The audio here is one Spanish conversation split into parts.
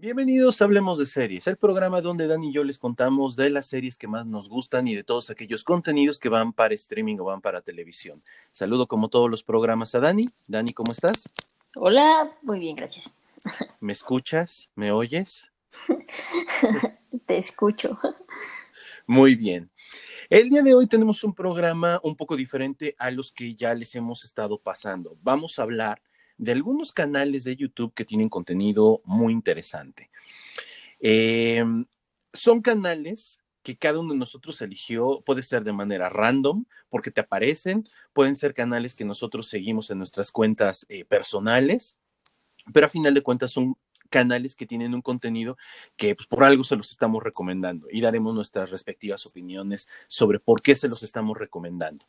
Bienvenidos a Hablemos de Series, el programa donde Dani y yo les contamos de las series que más nos gustan y de todos aquellos contenidos que van para streaming o van para televisión. Saludo como todos los programas a Dani. Dani, ¿cómo estás? Hola, muy bien, gracias. ¿Me escuchas? ¿Me oyes? Te escucho. Muy bien. El día de hoy tenemos un programa un poco diferente a los que ya les hemos estado pasando. Vamos a hablar de algunos canales de YouTube que tienen contenido muy interesante. Eh, son canales que cada uno de nosotros eligió, puede ser de manera random, porque te aparecen, pueden ser canales que nosotros seguimos en nuestras cuentas eh, personales, pero a final de cuentas son canales que tienen un contenido que pues, por algo se los estamos recomendando y daremos nuestras respectivas opiniones sobre por qué se los estamos recomendando.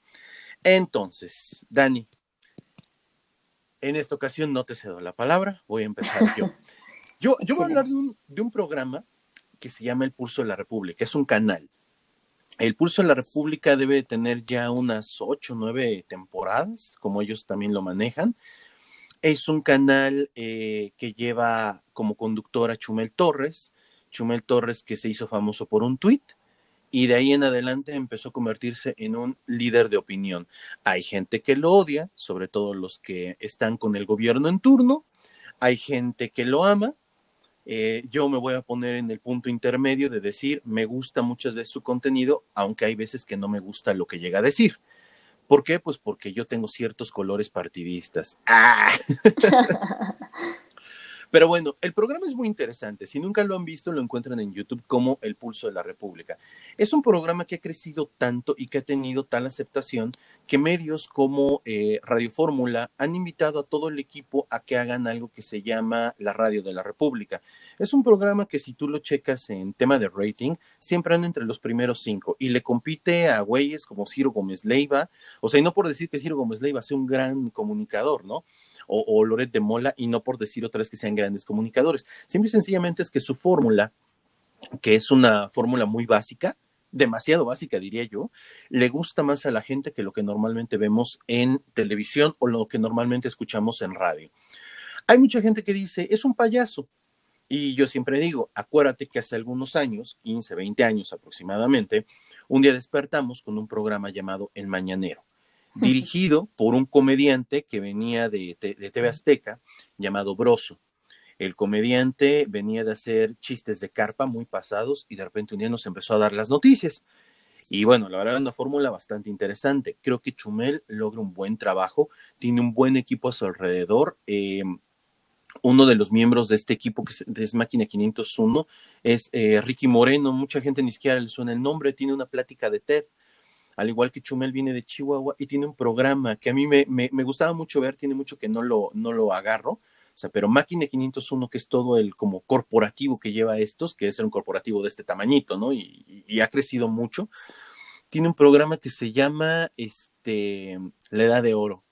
Entonces, Dani, en esta ocasión no te cedo la palabra, voy a empezar yo. Yo, yo voy a hablar de un, de un programa que se llama El Pulso de la República, es un canal. El Pulso de la República debe tener ya unas ocho, nueve temporadas, como ellos también lo manejan. Es un canal eh, que lleva como conductora Chumel Torres, Chumel Torres que se hizo famoso por un tuit y de ahí en adelante empezó a convertirse en un líder de opinión. Hay gente que lo odia, sobre todo los que están con el gobierno en turno, hay gente que lo ama. Eh, yo me voy a poner en el punto intermedio de decir, me gusta muchas veces su contenido, aunque hay veces que no me gusta lo que llega a decir. ¿Por qué? Pues porque yo tengo ciertos colores partidistas. ¡Ah! Pero bueno, el programa es muy interesante. Si nunca lo han visto, lo encuentran en YouTube como El Pulso de la República. Es un programa que ha crecido tanto y que ha tenido tal aceptación que medios como eh, Radio Fórmula han invitado a todo el equipo a que hagan algo que se llama la Radio de la República. Es un programa que si tú lo checas en tema de rating, siempre anda entre los primeros cinco y le compite a güeyes como Ciro Gómez Leiva. O sea, y no por decir que Ciro Gómez Leiva sea un gran comunicador, ¿no? O, o Loret de Mola, y no por decir otra vez que sean grandes comunicadores. Simple y sencillamente es que su fórmula, que es una fórmula muy básica, demasiado básica, diría yo, le gusta más a la gente que lo que normalmente vemos en televisión o lo que normalmente escuchamos en radio. Hay mucha gente que dice, es un payaso. Y yo siempre digo, acuérdate que hace algunos años, 15, 20 años aproximadamente, un día despertamos con un programa llamado El Mañanero dirigido por un comediante que venía de, de, TV Azteca llamado Broso. El comediante venía de hacer chistes de carpa muy pasados y de repente un día nos empezó a dar las noticias. Y bueno, la verdad es una fórmula bastante interesante. Creo que Chumel logra un buen trabajo, tiene un buen equipo a su alrededor. Eh, uno de los miembros de este equipo, que es, Máquina 501, es eh, Ricky Moreno. Mucha gente ni siquiera le suena el nombre. Tiene una plática de TED al igual que Chumel viene de Chihuahua y tiene un programa que a mí me, me, gustaba mucho ver, tiene mucho que no lo, no lo agarro, o sea, pero Máquina 501, que es todo el como corporativo que lleva estos, que es un corporativo de este tamañito, ¿no? Y, y, ha crecido mucho, tiene un programa que se llama este, La Edad de Oro.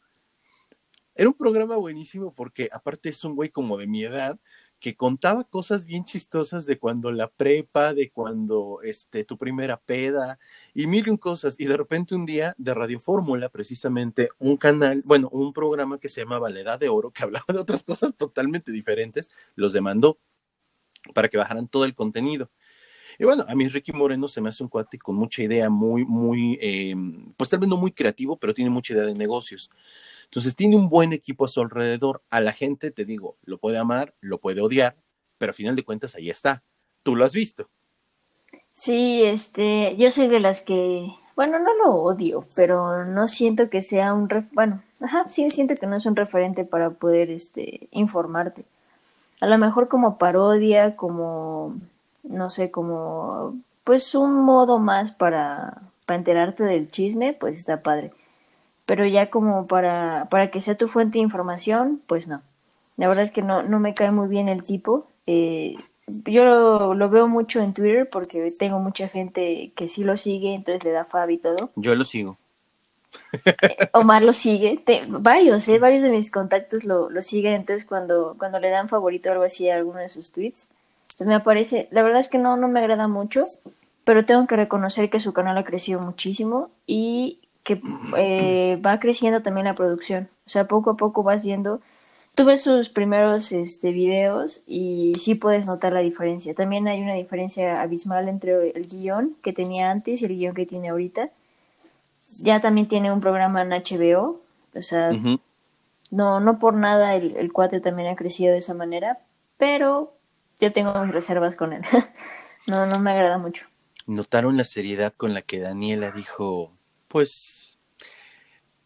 Era un programa buenísimo porque aparte es un güey como de mi edad, que contaba cosas bien chistosas de cuando la prepa, de cuando este, tu primera peda y mil cosas. Y de repente un día de Radio Fórmula, precisamente un canal, bueno, un programa que se llamaba La Edad de Oro, que hablaba de otras cosas totalmente diferentes, los demandó para que bajaran todo el contenido. Y bueno, a mí Ricky Moreno se me hace un cuate con mucha idea, muy, muy, eh, pues tal vez no muy creativo, pero tiene mucha idea de negocios. Entonces tiene un buen equipo a su alrededor. A la gente, te digo, lo puede amar, lo puede odiar, pero a final de cuentas ahí está. Tú lo has visto. Sí, este, yo soy de las que, bueno, no lo odio, pero no siento que sea un, bueno, ajá, sí siento que no es un referente para poder, este, informarte. A lo mejor como parodia, como no sé, como pues un modo más para, para enterarte del chisme, pues está padre. Pero ya como para, para que sea tu fuente de información, pues no. La verdad es que no, no me cae muy bien el tipo. Eh, yo lo, lo, veo mucho en Twitter porque tengo mucha gente que sí lo sigue, entonces le da fab y todo. Yo lo sigo. Eh, Omar lo sigue, varios, eh, varios de mis contactos lo, lo siguen, entonces cuando, cuando le dan favorito o algo así a alguno de sus tweets, pues me parece, la verdad es que no, no me agrada mucho, pero tengo que reconocer que su canal ha crecido muchísimo y que eh, va creciendo también la producción. O sea, poco a poco vas viendo tuve sus primeros este, videos y sí puedes notar la diferencia. También hay una diferencia abismal entre el guion que tenía antes y el guion que tiene ahorita. Ya también tiene un programa en HBO, o sea, no, no por nada el, el cuate también ha crecido de esa manera, pero yo tengo mis reservas con él. no, no me agrada mucho. ¿Notaron la seriedad con la que Daniela dijo, pues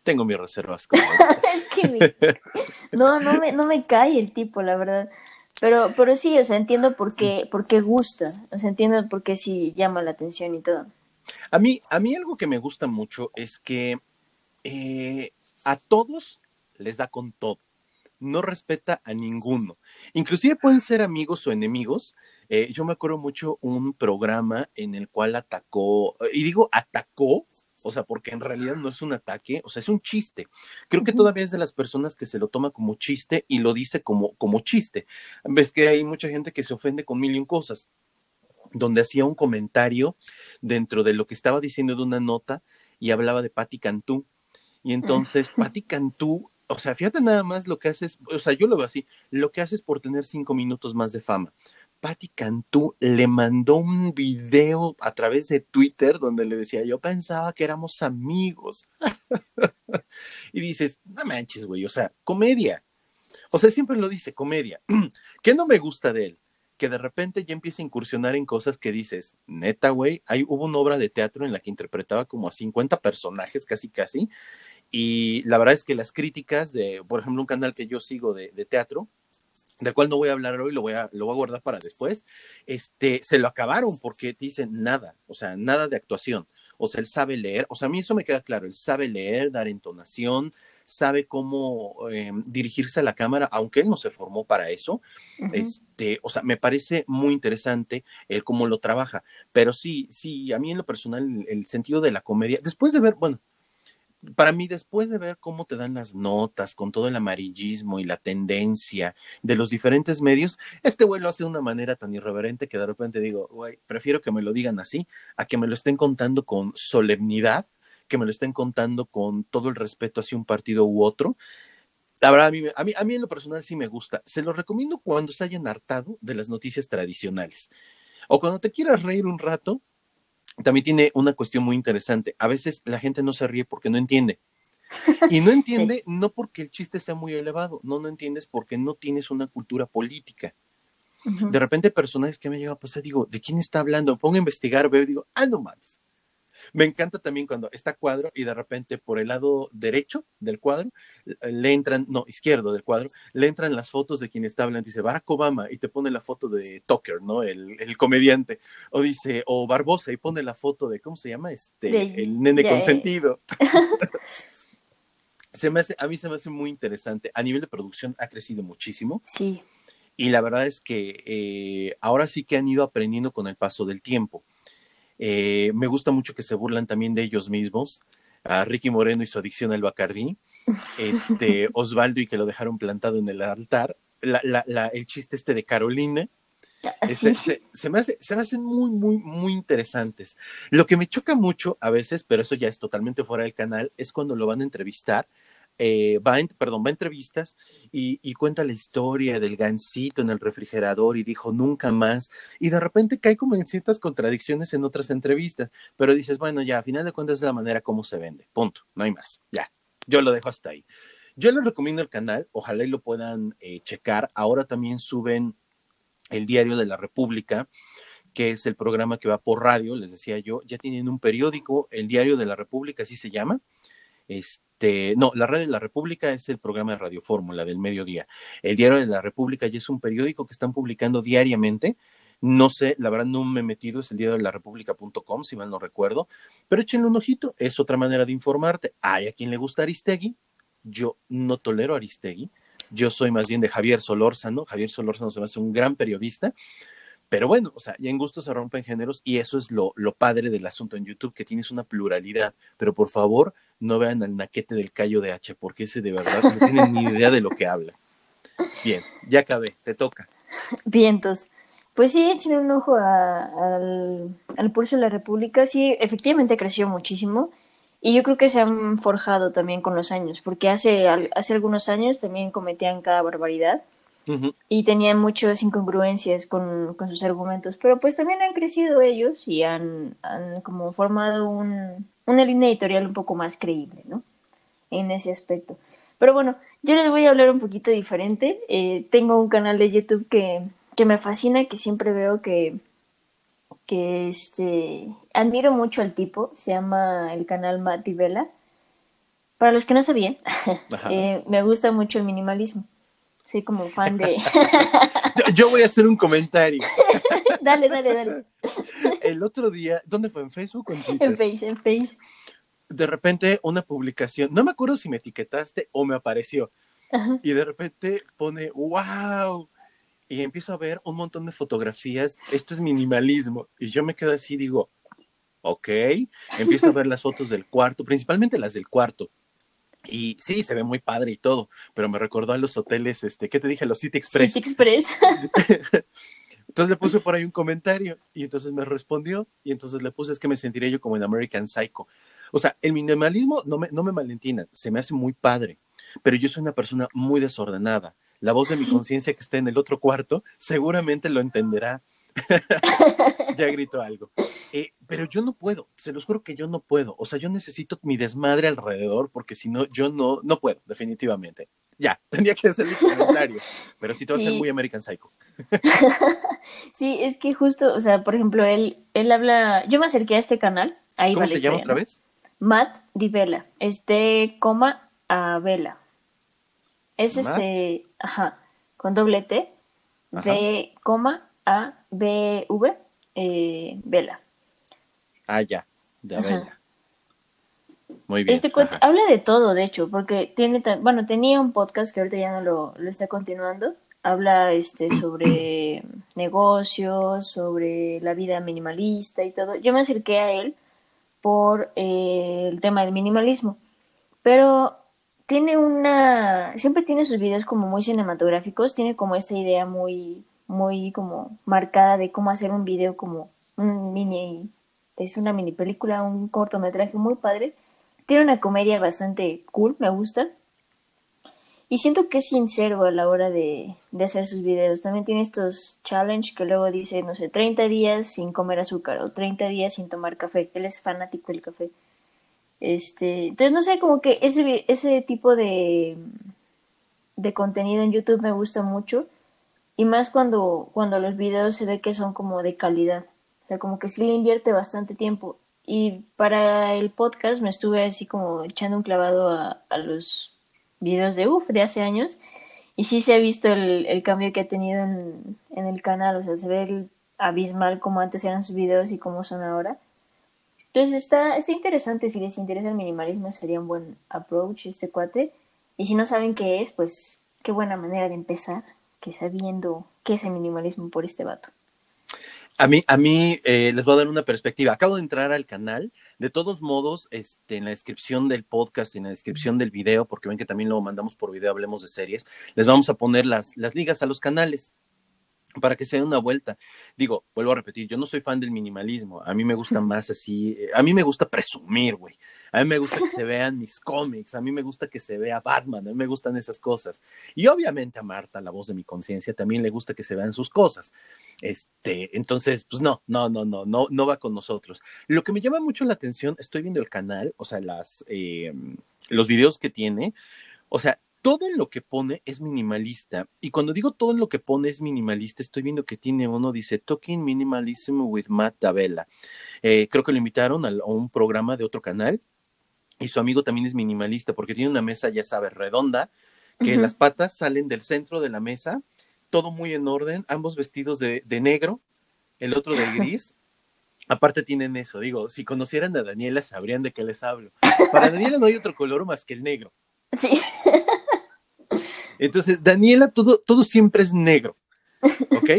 tengo mis reservas con es que no, no me, no me cae el tipo, la verdad. Pero, pero sí, o sea, entiendo por qué, por qué gusta, o sea, entiendo por qué sí llama la atención y todo. A mí, a mí algo que me gusta mucho es que eh, a todos les da con todo no respeta a ninguno. Inclusive pueden ser amigos o enemigos. Eh, yo me acuerdo mucho un programa en el cual atacó, y digo atacó, o sea, porque en realidad no es un ataque, o sea, es un chiste. Creo que todavía es de las personas que se lo toma como chiste y lo dice como, como chiste. Ves que hay mucha gente que se ofende con mil y un cosas donde hacía un comentario dentro de lo que estaba diciendo de una nota y hablaba de Patti Cantú. Y entonces Patti Cantú o sea, fíjate nada más lo que haces, o sea, yo lo veo así, lo que haces por tener cinco minutos más de fama. Patti Cantú le mandó un video a través de Twitter donde le decía, yo pensaba que éramos amigos. y dices, no manches, güey, o sea, comedia. O sea, siempre lo dice, comedia. ¿Qué no me gusta de él? Que de repente ya empieza a incursionar en cosas que dices, neta, güey, hay, hubo una obra de teatro en la que interpretaba como a 50 personajes, casi, casi, y la verdad es que las críticas de, por ejemplo, un canal que yo sigo de, teatro, del cual no voy a hablar hoy, lo voy a, lo voy a guardar para después, este, se lo acabaron porque dicen nada, o sea, nada de actuación. O sea, él sabe leer, o sea, a mí eso me queda claro, él sabe leer, dar entonación, sabe cómo em, dirigirse a la cámara, aunque él no se formó para eso. Este, o sea, me parece muy interesante el cómo lo trabaja. Pero sí, sí, a mí en lo personal, el sentido de la comedia, después de ver, bueno, para mí, después de ver cómo te dan las notas con todo el amarillismo y la tendencia de los diferentes medios, este güey lo hace de una manera tan irreverente que de repente digo, güey, prefiero que me lo digan así, a que me lo estén contando con solemnidad, que me lo estén contando con todo el respeto hacia un partido u otro. La verdad, a mí, a mí, a mí en lo personal sí me gusta. Se lo recomiendo cuando se hayan hartado de las noticias tradicionales. O cuando te quieras reír un rato, también tiene una cuestión muy interesante. A veces la gente no se ríe porque no entiende. Y no entiende no porque el chiste sea muy elevado, no, no entiendes porque no tienes una cultura política. De repente personajes que me llegan a pasar, digo, ¿de quién está hablando? Pongo a investigar, veo y digo, ah, no mames. Me encanta también cuando está cuadro y de repente por el lado derecho del cuadro le entran, no, izquierdo del cuadro, le entran las fotos de quien está hablando. Dice Barack Obama y te pone la foto de Tucker, ¿no? El, comediante. O dice, o Barbosa y pone la foto de, ¿cómo se llama? Este, el nene consentido. se me hace, a mí se me hace muy interesante. A nivel de producción ha crecido muchísimo. Sí. Y la verdad es que eh, ahora sí que han ido aprendiendo con el paso del tiempo. Eh, me gusta mucho que se burlan también de ellos mismos, a Ricky Moreno y su adicción al Bacardí, este, Osvaldo y que lo dejaron plantado en el altar, el chiste este de Carolina. Ah, se, me hace, se me hacen muy, muy, muy interesantes. Lo que me choca mucho a veces, pero eso ya es totalmente fuera del canal, es cuando lo van a entrevistar eh, va, perdón, va a entrevistas y, cuenta la historia del gancito en el refrigerador y dijo nunca más. Y de repente cae como en ciertas contradicciones en otras entrevistas, pero dices, bueno, ya, a final de cuentas es la manera como se vende. Punto, no hay más. Ya, yo lo dejo hasta ahí. Yo les recomiendo el canal, ojalá y lo puedan eh, checar. Ahora también suben el Diario de la República que es el programa que va por radio, les decía yo, ya tienen un periódico, el Diario de la República, así se llama. Este, no, la Radio de la República es el programa de Radio Fórmula del mediodía. El Diario de la República ya es un periódico que están publicando diariamente. No sé, la verdad no me he metido, es el diario de la república.com, si mal no recuerdo, pero échenle un ojito, es otra manera de informarte. Hay a quien le gusta Aristegui, yo no tolero Aristegui, yo soy más bien de Javier Solórzano, Javier Solórzano se me hace un gran periodista, pero bueno, o sea, ya en gusto se rompen géneros y eso es lo, lo padre del asunto en YouTube, que tienes una pluralidad, pero por favor, no vean al naquete del callo de H, porque ese de verdad no tiene ni idea de lo que habla. Bien, ya acabé, te toca. Vientos. Pues sí, échenle un ojo al, pulso de la República. Sí, efectivamente creció muchísimo. Y yo creo que se han forjado también con los años, porque hace, hace algunos años también cometían cada barbaridad y tenían muchas incongruencias con, con, sus argumentos, pero pues también han crecido ellos y han, han como formado un, una línea editorial un poco más creíble, ¿no? En ese aspecto. Pero bueno, yo les voy a hablar un poquito diferente. Eh, tengo un canal de YouTube que, que me fascina, que siempre veo que, que este, admiro mucho al tipo, se llama el canal Mati Vela. Para los que no sabían, eh, me gusta mucho el minimalismo. Soy como fan de... Yo voy a hacer un comentario. dale, dale, dale. El otro día, ¿dónde fue? ¿En Facebook o en Twitter? En Face, en Face. De repente una publicación, no me acuerdo si me etiquetaste o me apareció. Y de repente pone, wow. Y empiezo a ver un montón de fotografías. Esto es minimalismo. Y yo me quedo así, digo, ok. Empiezo a ver las fotos del cuarto, principalmente las del cuarto. Y sí, se ve muy padre y todo, pero me recordó a los hoteles, este, ¿qué te dije? Los City Express. City Express. entonces le puse por ahí un comentario y entonces me respondió y entonces le puse es que me sentiré yo como en American Psycho. O sea, el minimalismo, no me, no me se me hace muy padre, pero yo soy una persona muy desordenada. La voz de mi conciencia que está en el otro cuarto seguramente lo entenderá ya grito algo. Eh, pero yo no puedo, se los juro que yo no puedo. O sea, yo necesito mi desmadre alrededor porque si no, yo no, no puedo, definitivamente. Ya, tendría que hacer mi comentario. Pero sí te va a ser muy American Psycho. sí, es que justo, o sea, por ejemplo, él, él habla. Yo me acerqué a este canal. Ahí ¿Cómo se llama otra vez? Matt Di Vela. Es de coma a vela. Es este, ajá, con doble T, de coma a B V eh, Vela. Ah, ya, de Vela. Muy bien. Este habla de todo, de hecho, porque tiene, bueno, tenía un podcast que ahorita ya no lo, lo está continuando. Habla este sobre negocios, sobre la vida minimalista y todo. Yo me acerqué a él por eh, el tema del minimalismo, pero tiene una, siempre tiene sus videos como muy cinematográficos, tiene como esta idea muy muy como marcada de cómo hacer un video como un mini, es una mini película, un cortometraje muy padre. Tiene una comedia bastante cool, me gusta. Y siento que es sincero a la hora de, de hacer sus videos. También tiene estos challenge que luego dice, no sé, 30 días sin comer azúcar o 30 días sin tomar café. Él es fanático del café. Este, entonces, no sé, como que ese, ese tipo de, de contenido en YouTube me gusta mucho. Y más cuando, cuando los videos se ve que son como de calidad. O sea, como que sí le invierte bastante tiempo. Y para el podcast me estuve así como echando un clavado a, a los videos de UF de hace años. Y sí se ha visto el, el cambio que ha tenido en, en, el canal. O sea, se ve el abismal como antes eran sus videos y cómo son ahora. Entonces está, está interesante. Si les interesa el minimalismo, sería un buen approach este cuate. Y si no saben qué es, pues qué buena manera de empezar que sabiendo qué es el minimalismo por este vato. A mí, a mí eh, les voy a dar una perspectiva. Acabo de entrar al canal. De todos modos, este, en la descripción del podcast, en la descripción del video, porque ven que también lo mandamos por video, hablemos de series, les vamos a poner las, las ligas a los canales para que se den una vuelta. Digo, vuelvo a repetir, yo no soy fan del minimalismo, a mí me gusta más así, a mí me gusta presumir, güey, a mí me gusta que se vean mis cómics, a mí me gusta que se vea Batman, a mí me gustan esas cosas. Y obviamente a Marta, la voz de mi conciencia, también le gusta que se vean sus cosas. Este, entonces, pues no, no, no, no, no, no va con nosotros. Lo que me llama mucho la atención, estoy viendo el canal, o sea, las, eh, los videos que tiene, o sea, todo en lo que pone es minimalista. Y cuando digo todo en lo que pone es minimalista, estoy viendo que tiene uno, dice Talking Minimalism with Matt Tabella. Eh, creo que lo invitaron a, un programa de otro canal. Y su amigo también es minimalista porque tiene una mesa, ya sabes, redonda, que las patas salen del centro de la mesa, todo muy en orden, ambos vestidos de, de negro, el otro de gris. Aparte tienen eso, digo, si conocieran a Daniela sabrían de qué les hablo. Para Daniela no hay otro color más que el negro. Sí. Entonces, Daniela, todo, todo siempre es negro, ¿ok?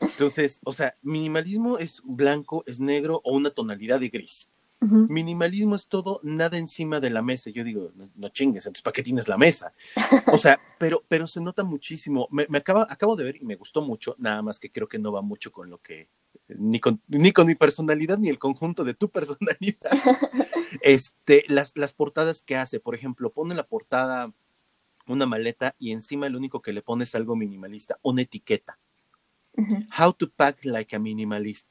Entonces, o sea, minimalismo es blanco, es negro o una tonalidad de gris. Minimalismo es todo, nada encima de la mesa. Yo digo, no, chingues, entonces, ¿para qué tienes la mesa? O sea, pero, pero se nota muchísimo. Me, acaba, acabo de ver y me gustó mucho, nada más que creo que no va mucho con lo que ni con, ni con mi personalidad ni el conjunto de tu personalidad. este, las, las portadas que hace, por ejemplo, pone la portada una maleta y encima lo único que le pone es algo minimalista, una etiqueta. How to pack like a minimalist.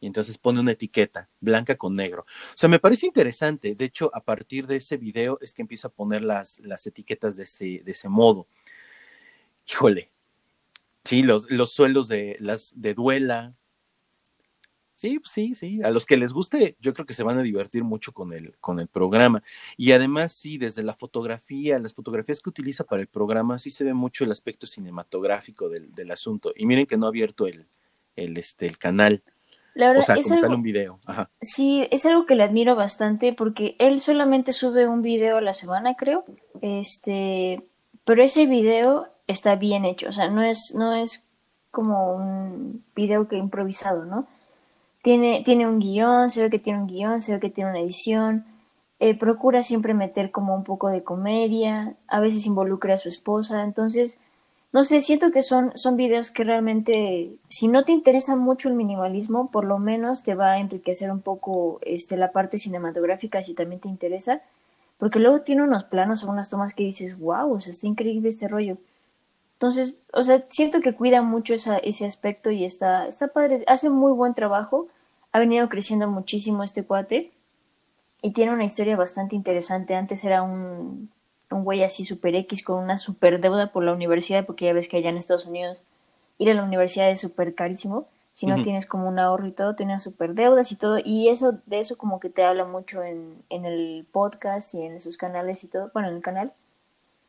Y entonces pone una etiqueta blanca con negro. O sea, me parece interesante. De hecho, a partir de ese video es que empieza a poner las, las etiquetas de ese, de ese modo. Híjole. Sí, los, los suelos de, las, de duela, Sí, sí, sí. A los que les guste, yo creo que se van a divertir mucho con el, con el programa. Y además, sí, desde la fotografía, las fotografías que utiliza para el programa, sí se ve mucho el aspecto cinematográfico del, del asunto. Y miren que no ha abierto el, el, este, el canal. La verdad, o sea, es algo, un video. Ajá. sí, es algo que le admiro bastante porque él solamente sube un video a la semana, creo. Este, pero ese video está bien hecho, o sea, no es, no es como un video que improvisado, ¿no? Tiene, tiene un guion, se ve que tiene un guion, se ve que tiene una edición. Eh, procura siempre meter como un poco de comedia, a veces involucra a su esposa, entonces, no sé, siento que son, son videos que realmente, si no te interesa mucho el minimalismo, por lo menos te va a enriquecer un poco este, la parte cinematográfica si también te interesa, porque luego tiene unos planos o unas tomas que dices, wow, o sea, está increíble este rollo. Entonces, o sea, siento que cuida mucho esa, ese aspecto y está, está padre, hace muy buen trabajo, ha venido creciendo muchísimo este cuate y tiene una historia bastante interesante. Antes era un, un güey así super X con una super deuda por la universidad, porque ya ves que allá en Estados Unidos ir a la universidad es súper carísimo. Si no tienes como un ahorro y todo, tenía super deudas y todo. Y eso, de eso como que te habla mucho en, en el podcast y en sus canales y todo, bueno, en el canal.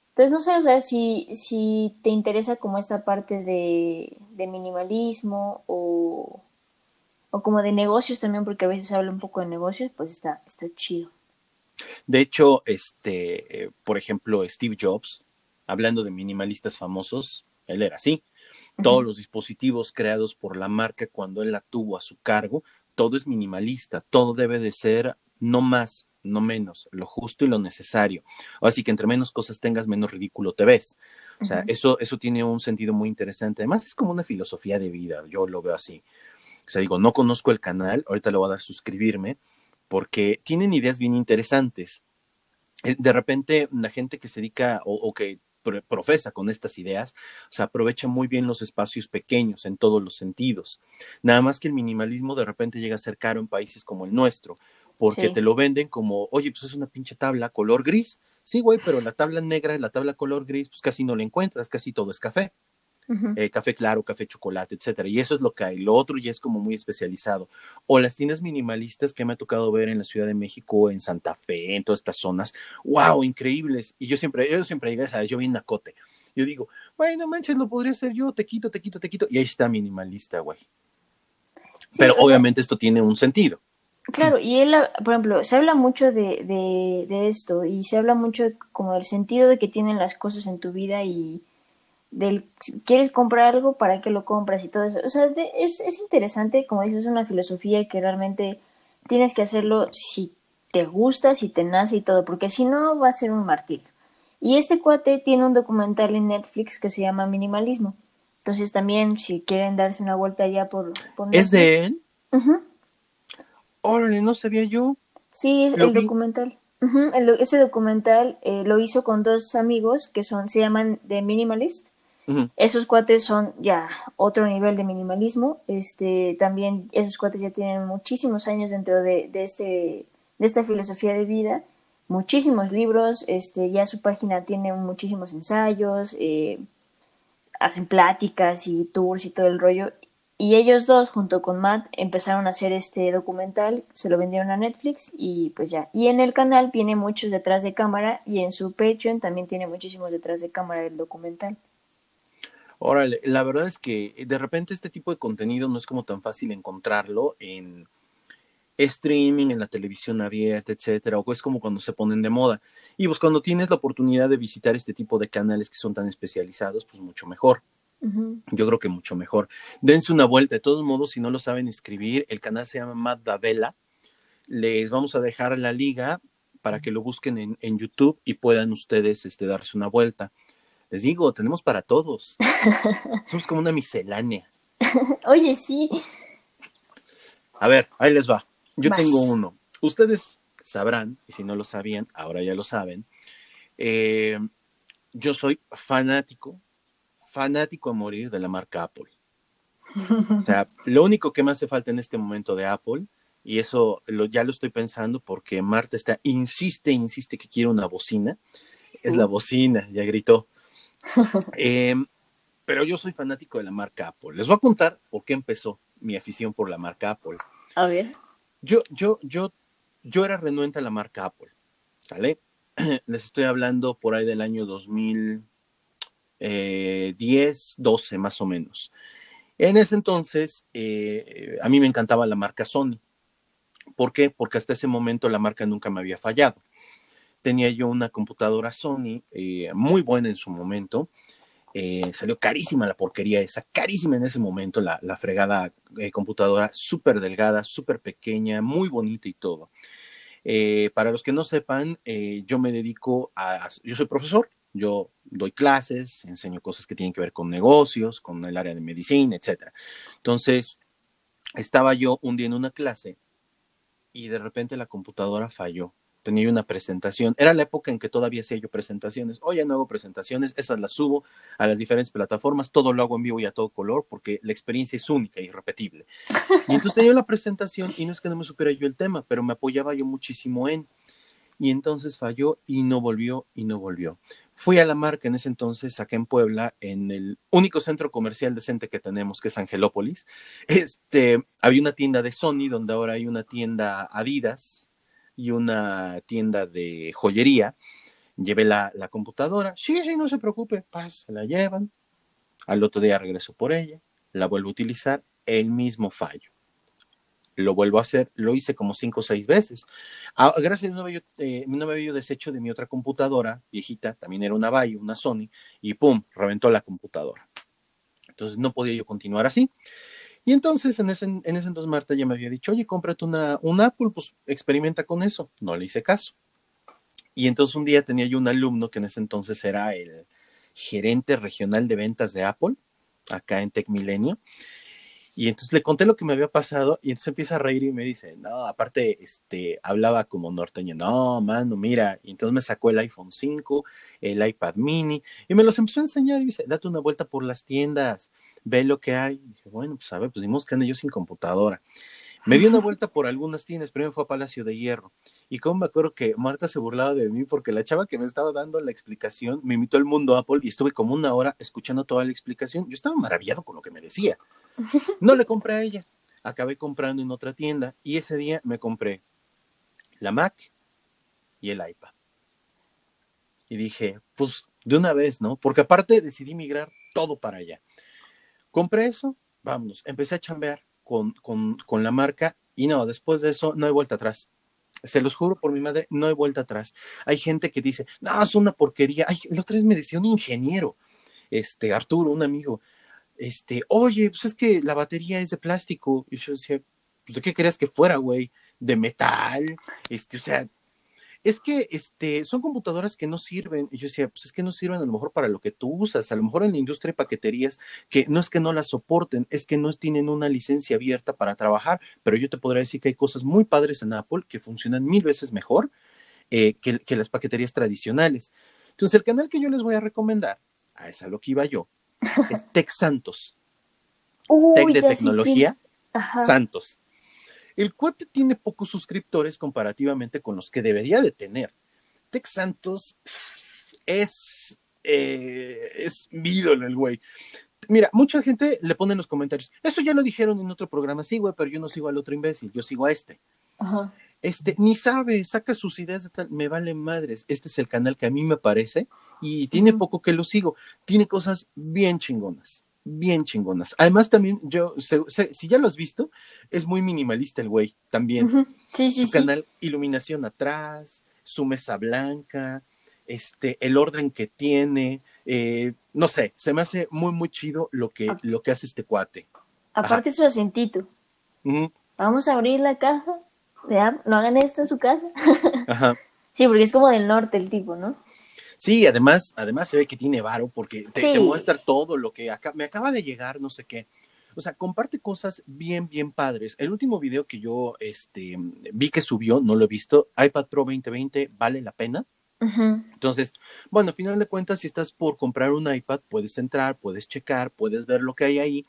Entonces, no sé, o sea, si, si te interesa como esta parte de, de minimalismo o, o como de negocios también, porque a veces habla un poco de negocios, pues está, está chido. De hecho, este, eh, por ejemplo, Steve Jobs, hablando de minimalistas famosos, él era así. Todos los dispositivos creados por la marca cuando él la tuvo a su cargo, todo es minimalista, todo debe de ser no más, no menos, lo justo y lo necesario. Así que entre menos cosas tengas, menos ridículo te ves. O sea, eso, eso tiene un sentido muy interesante. Además, es como una filosofía de vida, yo lo veo así. O sea, digo, no conozco el canal, ahorita le voy a dar suscribirme, porque tienen ideas bien interesantes. Eh, De repente, la gente que se dedica o, o que pro- profesa con estas ideas, o sea, aprovecha muy bien los espacios pequeños en todos los sentidos. Nada más que el minimalismo de repente llega a ser caro en países como el nuestro, porque Sí. te lo venden como, oye, pues es una pinche tabla color gris. Sí, güey, pero la tabla negra, la tabla color gris, pues casi no la encuentras, casi todo es café Ujú. eh, café claro, café chocolate, etcétera. Y eso es lo que hay. Lo otro ya es como muy especializado. O las tiendas minimalistas que me ha tocado ver en la Ciudad de México, en Santa Fe, en todas estas zonas. ¡Wow! Increíbles. Y yo siempre, yo siempre digo, ¿sabes? Yo vi nacote. Yo digo, bueno, manches, lo podría hacer yo, te quito, te quito, te quito. Y ahí está minimalista, güey. Sí, Pero o sea, obviamente esto tiene un sentido. Claro, y él, por ejemplo, se habla mucho de, de, de esto y se habla mucho como del sentido de que tienen las cosas en tu vida y del quieres comprar algo, para qué lo compras y todo eso. O sea, de- es, es interesante, como dices, es una filosofía que realmente tienes que hacerlo si te gusta, si te nace y todo, porque si no va a ser un martirio. Y este cuate tiene un documental en Netflix que se llama Minimalismo. Entonces también, si quieren darse una vuelta allá por, por ¿Es de él? Ujú. Órale, no sabía yo. Sí, es el vi. documental. El do- ese documental eh, lo hizo con dos amigos que son, se llaman The Minimalist. Esos cuates son ya otro nivel de minimalismo. Este, también esos cuates ya tienen muchísimos años dentro de, de este, de esta filosofía de vida, muchísimos libros. Este, ya su página tiene muchísimos ensayos, eh, hacen pláticas y tours y todo el rollo. Y ellos dos, junto con Matt, empezaron a hacer este documental, se lo vendieron a Netflix y pues ya. Y en el canal tiene muchos detrás de cámara y en su Patreon también tiene muchísimos detrás de cámara del documental. Órale, la verdad es que de repente este tipo de contenido no es como tan fácil encontrarlo en streaming, en la televisión abierta, etcétera, o es como cuando se ponen de moda. Y pues cuando tienes la oportunidad de visitar este tipo de canales que son tan especializados, pues mucho mejor. Yo creo que mucho mejor. Dense una vuelta. De todos modos, si no lo saben escribir, el canal se llama Matt Davela. Les vamos a dejar la liga para que lo busquen en, en YouTube y puedan ustedes este, darse una vuelta. Les digo, tenemos para todos. Somos como una miscelánea. Oye, sí, A ver, ahí les va. Yo tengo uno. Ustedes sabrán, y si no lo sabían, ahora ya lo saben. Eh, yo soy fanático, fanático a morir de la marca Apple. O sea, lo único que me hace falta en este momento de Apple, y eso lo, ya lo estoy pensando porque Marta está, insiste, insiste que quiere una bocina, es la bocina, ya gritó. Em, pero yo soy fanático de la marca Apple. Les voy a contar por qué empezó mi afición por la marca Apple. A ver. Yo, yo, yo, yo era renuente a la marca Apple, ¿sale? Les estoy hablando por ahí del año 2010, 12 eh, más o menos. En ese entonces, eh, a mí me encantaba la marca Sony. ¿Por qué? Porque hasta ese momento la marca nunca me había fallado. Tenía yo una computadora Sony eh, muy buena en su momento. Eh, salió carísima la porquería esa, carísima en ese momento la, fregada computadora, súper delgada, súper pequeña, muy bonita y todo. para los que no sepan, yo me dedico a, yo soy profesor, yo doy clases, enseño cosas que tienen que ver con negocios, con el área de medicina, etc. Entonces, estaba yo un día en una clase y de repente la computadora falló. Tenía una presentación. Era la época en que todavía hacía yo presentaciones. Hoy ya no hago presentaciones, esas las subo a las diferentes plataformas. Todo lo hago en vivo y a todo color porque la experiencia es única y irrepetible. Y entonces tenía la presentación y no es que no me supiera yo el tema, pero me apoyaba yo muchísimo en y entonces falló y no volvió y no volvió. Fui a la marca en ese entonces, acá en Puebla, en el único centro comercial decente que tenemos, que es Angelópolis. Este, había una tienda de Sony, donde ahora hay una tienda Adidas y una tienda de joyería. Llevé la, la computadora. Sí, sí, no se preocupe. Paz, se la llevan. Al otro día regreso por ella. La vuelvo a utilizar. El mismo fallo lo vuelvo a hacer, lo hice como cinco o seis veces. Ah, gracias a no, había, eh, no me había deshecho de mi otra computadora viejita, también era una Vaio, una Sony, y pum, reventó la computadora. Entonces no podía yo continuar así. Y entonces en ese, en ese entonces Marta ya me había dicho, oye, cómprate una, un Apple, pues experimenta con eso. No le hice caso. Y entonces un día tenía yo un alumno que en ese entonces era el gerente regional de ventas de Apple, acá en Tech Milenio, y entonces le conté lo que me había pasado y entonces empieza a reír y me dice, no, aparte, este, hablaba como norteño, no, mano, mira, y entonces me sacó el iPhone 5, el iPad mini y me los empezó a enseñar y dice, date una vuelta por las tiendas, ve lo que hay. Y dije, bueno, pues a ver, pues dimos que ande yo sin computadora. Me di una vuelta por algunas tiendas, primero fue a Palacio de Hierro. Y como me acuerdo que Marta se burlaba de mí porque la chava que me estaba dando la explicación me invitó al mundo Apple y estuve como una hora escuchando toda la explicación. Yo estaba maravillado con lo que me decía. No le compré a ella. Acabé comprando en otra tienda y ese día me compré la Mac y el iPad. Y dije, pues de una vez, ¿no? Porque aparte decidí migrar todo para allá. Compré eso, vámonos. Empecé a chambear con, con, con la marca y no, después de eso no hay vuelta atrás. Se los juro por mi madre, no hay vuelta atrás. Hay gente que dice, no, es una porquería. Ay, la otra vez me decía un ingeniero, este, Arturo, un amigo, este, oye, pues es que la batería es de plástico. Y yo decía, pues de qué querías que fuera, güey, de metal, este, o sea, es que este, son computadoras que no sirven. Y yo decía, pues es que no sirven a lo mejor para lo que tú usas, a lo mejor en la industria de paqueterías, que no es que no las soporten, es que no tienen una licencia abierta para trabajar, pero yo te podría decir que hay cosas muy padres en Apple que funcionan mil veces mejor eh, que, que, las paqueterías tradicionales. Entonces, el canal que yo les voy a recomendar, a esa lo que iba yo, es Tech Santos. Tech de tecnología, Santos. El cuate tiene pocos suscriptores comparativamente con los que debería de tener. Tech Santos es, eh, es mi ídolo el güey. Mira, mucha gente le pone en los comentarios, eso ya lo dijeron en otro programa, sí, güey, pero yo no sigo al otro imbécil, yo sigo a este. Este, ni sabe, saca sus ideas de tal, me vale madres. Este es el canal que a mí me parece y tiene poco que lo sigo. Tiene cosas bien chingonas, bien chingonas. Además, también yo, si ya lo has visto, es muy minimalista el güey también. Sí, sí, su canal, iluminación atrás, su mesa blanca, este, el orden que tiene, eh, no sé, se me hace muy, muy chido lo que, lo que hace este cuate. Aparte su acentito. Vamos a abrir la caja. No hagan esto en su casa. Ajá. Sí, porque es como del norte el tipo, ¿no? Sí, además, además se ve que tiene varo porque te, muestra todo lo que me acaba de llegar, no sé qué. O sea, comparte cosas bien, bien padres. El último video que yo este, vi que subió, no lo he visto, iPad Pro 2020, ¿vale la pena? Entonces, bueno, a final de cuentas, si estás por comprar un iPad, puedes entrar, puedes checar, puedes ver lo que hay ahí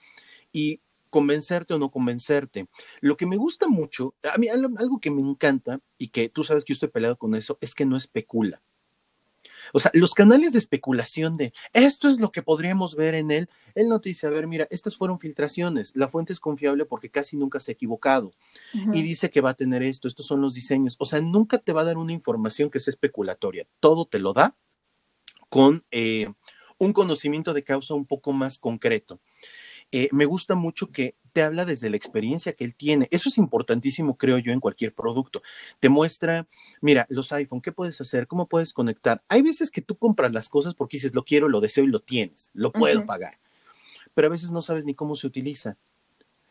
y convencerte o no convencerte. Lo que me gusta mucho, a mí algo que me encanta y que tú sabes que yo estoy peleado con eso, es que no especula. O sea, los canales de especulación de esto es lo que podríamos ver en él, él no te dice, a ver, mira, estas fueron filtraciones, la fuente es confiable porque casi nunca se ha equivocado y dice que va a tener esto, estos son los diseños, o sea, nunca te va a dar una información que sea especulatoria, todo te lo da con eh, un conocimiento de causa un poco más concreto. Eh, me gusta mucho que te habla desde la experiencia que él tiene. Eso es importantísimo, creo yo, en cualquier producto. Te muestra, mira, los iPhone, ¿qué puedes hacer? ¿Cómo puedes conectar? Hay veces que tú compras las cosas porque dices, lo quiero, lo deseo y lo tienes, lo puedo pagar. Pero a veces no sabes ni cómo se utiliza.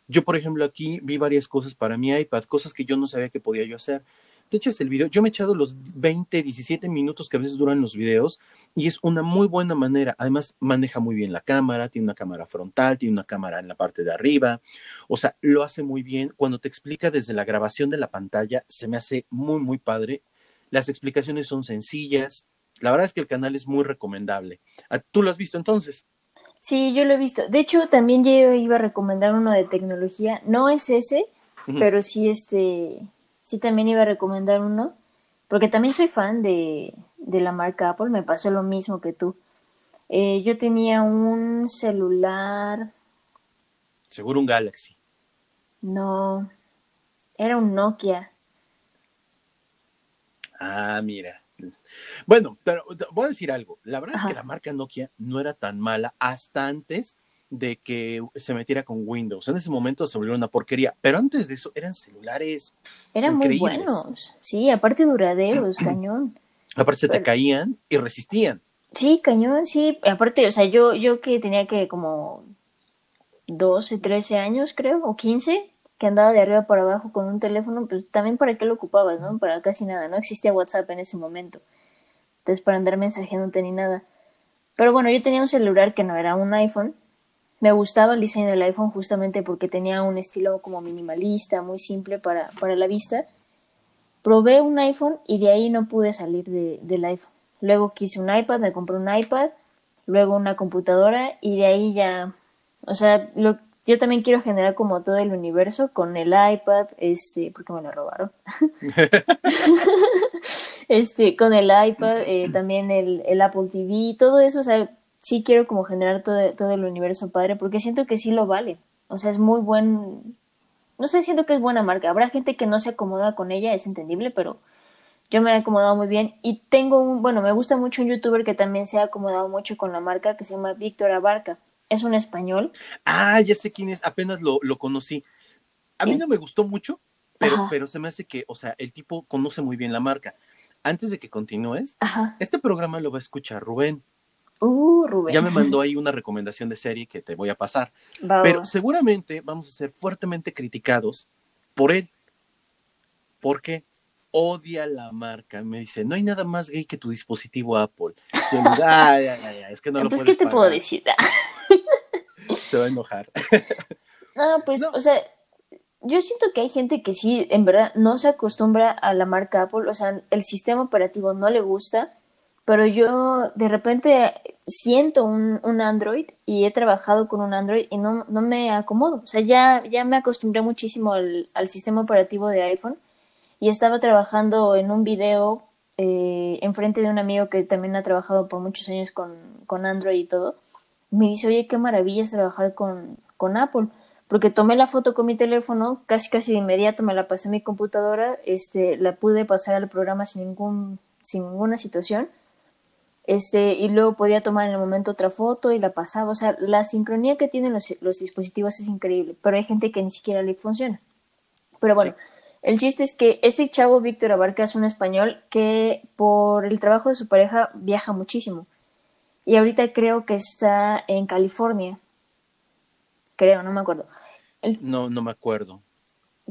Yo, por ejemplo, aquí vi varias cosas para mi iPad, cosas que yo no sabía que podía yo hacer te echas el video. Yo me he echado los 20, 17 minutos que a veces duran los videos y es una muy buena manera. Además, maneja muy bien la cámara, tiene una cámara frontal, tiene una cámara en la parte de arriba. O sea, lo hace muy bien. Cuando te explica desde la grabación de la pantalla, se me hace muy, muy padre. Las explicaciones son sencillas. La verdad es que el canal es muy recomendable. Ah, ¿Tú lo has visto entonces? Sí, yo lo he visto. De hecho, también yo iba a recomendar uno de tecnología. No es ese, pero sí este sí también iba a recomendar uno, porque también soy fan de, la marca Apple, me pasó lo mismo que tú. Eh, yo tenía un celular. Seguro un Galaxy. No, era un Nokia. Ah, mira. Bueno, pero voy a decir algo. La verdad es que la marca Nokia no era tan mala hasta antes de que se metiera con Windows. En ese momento se volvió una porquería, pero antes de eso eran celulares. Eran muy buenos, sí, aparte duraderos, cañón. Aparte se te caían y resistían. Sí, cañón, sí. Aparte, o sea, yo, yo que tenía que como 12, 13 años, creo, o 15, que andaba de arriba para abajo con un teléfono, pues también para qué lo ocupabas, ¿no? Para casi nada. No existía WhatsApp en ese momento. Entonces, para andar mensajeando ni nada. Pero bueno, yo tenía un celular que no era un iPhone, me gustaba el diseño del iPhone justamente porque tenía un estilo como minimalista, muy simple para, para la vista. Probé un iPhone y de ahí no pude salir de, del iPhone. Luego quise un iPad, me compré un iPad, luego una computadora y de ahí ya, o sea, lo, yo también quiero generar como todo el universo con el iPad, este, porque me lo robaron. este, con el iPad, eh, también el, el Apple TV, todo eso, o sea, sí quiero como generar todo, todo el universo padre porque siento que sí lo vale. O sea, es muy buen, no sé, siento que es buena marca. Habrá gente que no se acomoda con ella, es entendible, pero yo me he acomodado muy bien. Y tengo un, bueno, me gusta mucho un youtuber que también se ha acomodado mucho con la marca, que se llama Víctor Abarca. Es un español. Ah, ya sé quién es, apenas lo, lo conocí. A mí no me gustó mucho, pero, pero se me hace que, o sea, el tipo conoce muy bien la marca. Antes de que continúes, este programa lo va a escuchar Rubén. Uh, Rubén. Ya me mandó ahí una recomendación de serie que te voy a pasar. Pero seguramente vamos a ser fuertemente criticados por él. Porque odia la marca. Me dice, no hay nada más gay que tu dispositivo Apple. es que no lo pues, ¿qué te puedo decir? Se va a enojar. no, pues, o sea, yo siento que hay gente que sí, en verdad, no se acostumbra a la marca Apple. O sea, el sistema operativo no le gusta pero yo de repente siento un, un, Android y he trabajado con un Android y no, no me acomodo. O sea, ya, ya me acostumbré muchísimo al, al sistema operativo de iPhone y estaba trabajando en un video eh, enfrente de un amigo que también ha trabajado por muchos años con, con Android y todo. Me dice, oye, qué maravilla es trabajar con, con Apple porque tomé la foto con mi teléfono, casi casi de inmediato me la pasé a mi computadora, este, la pude pasar al programa sin ningún, sin ninguna situación este, y luego podía tomar en el momento otra foto y la pasaba. O sea, la sincronía que tienen los, los dispositivos es increíble, pero hay gente que ni siquiera le funciona. Pero bueno, el chiste es que este chavo Víctor Abarca es un español que por el trabajo de su pareja viaja muchísimo. Y ahorita creo que está en California. Creo, no me acuerdo. No, no me acuerdo.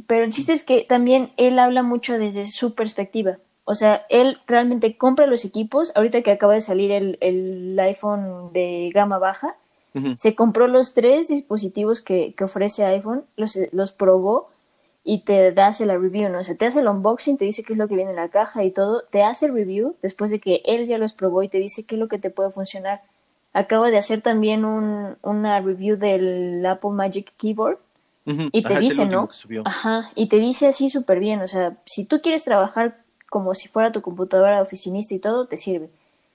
Pero el chiste es que también él habla mucho desde su perspectiva. O sea, él realmente compra los equipos. Ahorita que acaba de salir el, el iPhone de gama baja, Se compró los tres dispositivos que, que ofrece iPhone, los, los probó y te hace la review, ¿no? O sea, te hace el unboxing, te dice qué es lo que viene en la caja y todo, te hace el review después de que él ya los probó y te dice qué es lo que te puede funcionar. Acaba de hacer también un, una review del Apple Magic Keyboard y te dice, ¿no? Ajá, y te dice así súper bien, o sea, si tú quieres trabajar como si fuera tu computadora oficinista y todo, te sirve.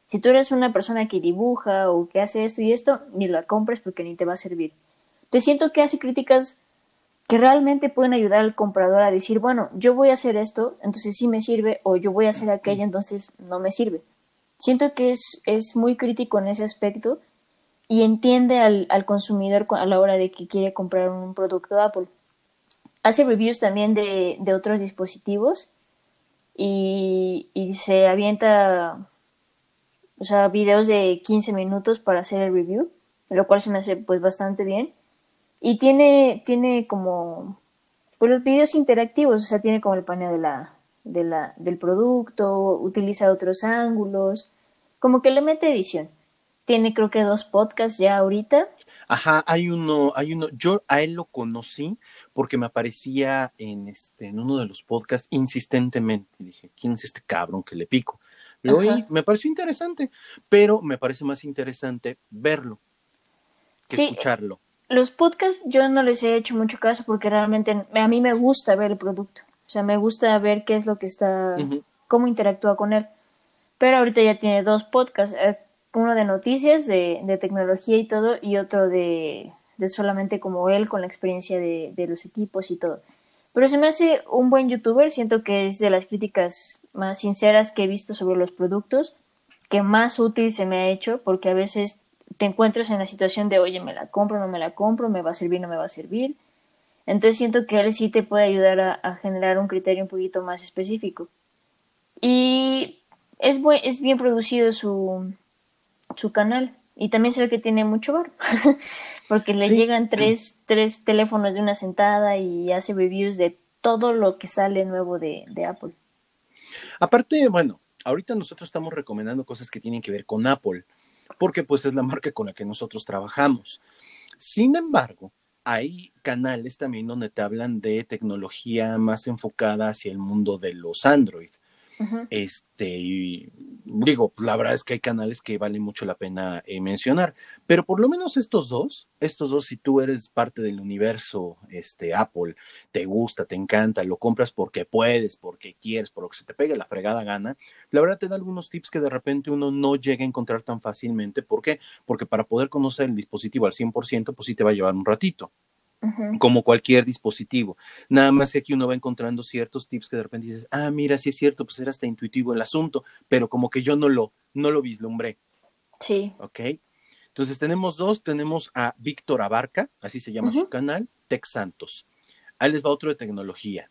Si tú eres una persona que dibuja o que hace esto y esto, ni la compres porque ni te va a servir. Te siento que hace críticas que realmente pueden ayudar al comprador a decir, bueno, yo voy a hacer esto, entonces sí me sirve, o yo voy a hacer aquello, entonces no me sirve. Siento que es, es muy crítico en ese aspecto y entiende al, al consumidor a la hora de que quiere comprar un producto Apple. Hace reviews también de, de otros dispositivos y, y se avienta o sea, videos de 15 minutos para hacer el review, lo cual se me hace pues bastante bien. Y tiene, tiene como pues los videos interactivos, o sea, tiene como el paneo de la, de la, del producto, utiliza otros ángulos, como que le mete edición. Tiene creo que dos podcasts ya ahorita. Ajá, hay uno, hay uno, yo a él lo conocí porque me aparecía en este, en uno de los podcasts insistentemente. dije, ¿quién es este cabrón que le pico? Lo oí, me pareció interesante, pero me parece más interesante verlo que escucharlo. Los podcasts yo no les he hecho mucho caso porque realmente a mí me gusta ver el producto. O sea, me gusta ver qué es lo que está, cómo interactúa con él. Pero ahorita ya tiene dos podcasts, eh, uno de noticias, de, de tecnología y todo, y otro de, de solamente como él con la experiencia de, de los equipos y todo. Pero se me hace un buen youtuber, siento que es de las críticas más sinceras que he visto sobre los productos, que más útil se me ha hecho, porque a veces te encuentras en la situación de, oye, me la compro, no me la compro, me va a servir, no me va a servir. Entonces siento que él sí te puede ayudar a, generar un criterio un poquito más específico. Y es, es bien producido su, su canal. Y también se ve que tiene mucho bar, porque le llegan tres, tres teléfonos de una sentada y hace reviews de todo lo que sale nuevo de, de Apple. Aparte, bueno, ahorita nosotros estamos recomendando cosas que tienen que ver con Apple, porque pues es la marca con la que nosotros trabajamos. Sin embargo, hay canales también donde te hablan de tecnología más enfocada hacia el mundo de los Android. Este, digo, la verdad es que hay canales que vale mucho la pena eh, mencionar, pero por lo menos estos dos, estos dos, si tú eres parte del universo, este, Apple, te gusta, te encanta, lo compras porque puedes, porque quieres, por lo que se te pegue la fregada gana, la verdad te da algunos tips que de repente uno no llega a encontrar tan fácilmente. ¿Por qué? Porque para poder conocer el dispositivo al 100%, pues sí te va a llevar un ratito como cualquier dispositivo. Nada más que aquí uno va encontrando ciertos tips que de repente dices, ah, mira, sí es cierto, pues era hasta intuitivo el asunto, pero como que yo no lo, no lo vislumbré. Sí. Ok. Entonces tenemos dos, tenemos a Víctor Abarca, así se llama su canal, Tech Santos. Ahí les va otro de tecnología.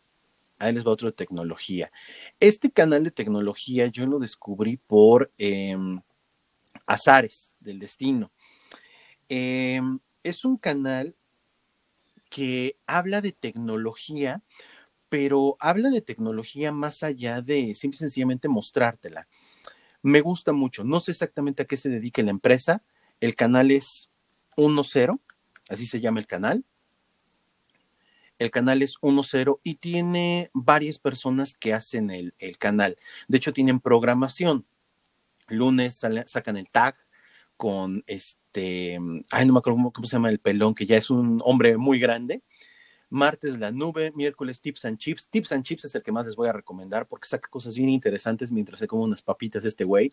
Ahí les va otro de tecnología. Este canal de tecnología yo lo descubrí por em, Azares del Destino. Em, es un canal que habla de tecnología, pero habla de tecnología más allá de simple y sencillamente mostrártela. Me gusta mucho. No sé exactamente a qué se dedica la empresa. El canal es 1.0, así se llama el canal. El canal es 1.0 y tiene varias personas que hacen el, canal. De hecho, tienen programación. Lunes sacan el tag con este este, ay, no me acuerdo cómo, se llama el pelón, que ya es un hombre muy grande. Martes la nube, miércoles tips and chips. Tips and chips es el que más les voy a recomendar porque saca cosas bien interesantes mientras se come unas papitas este güey.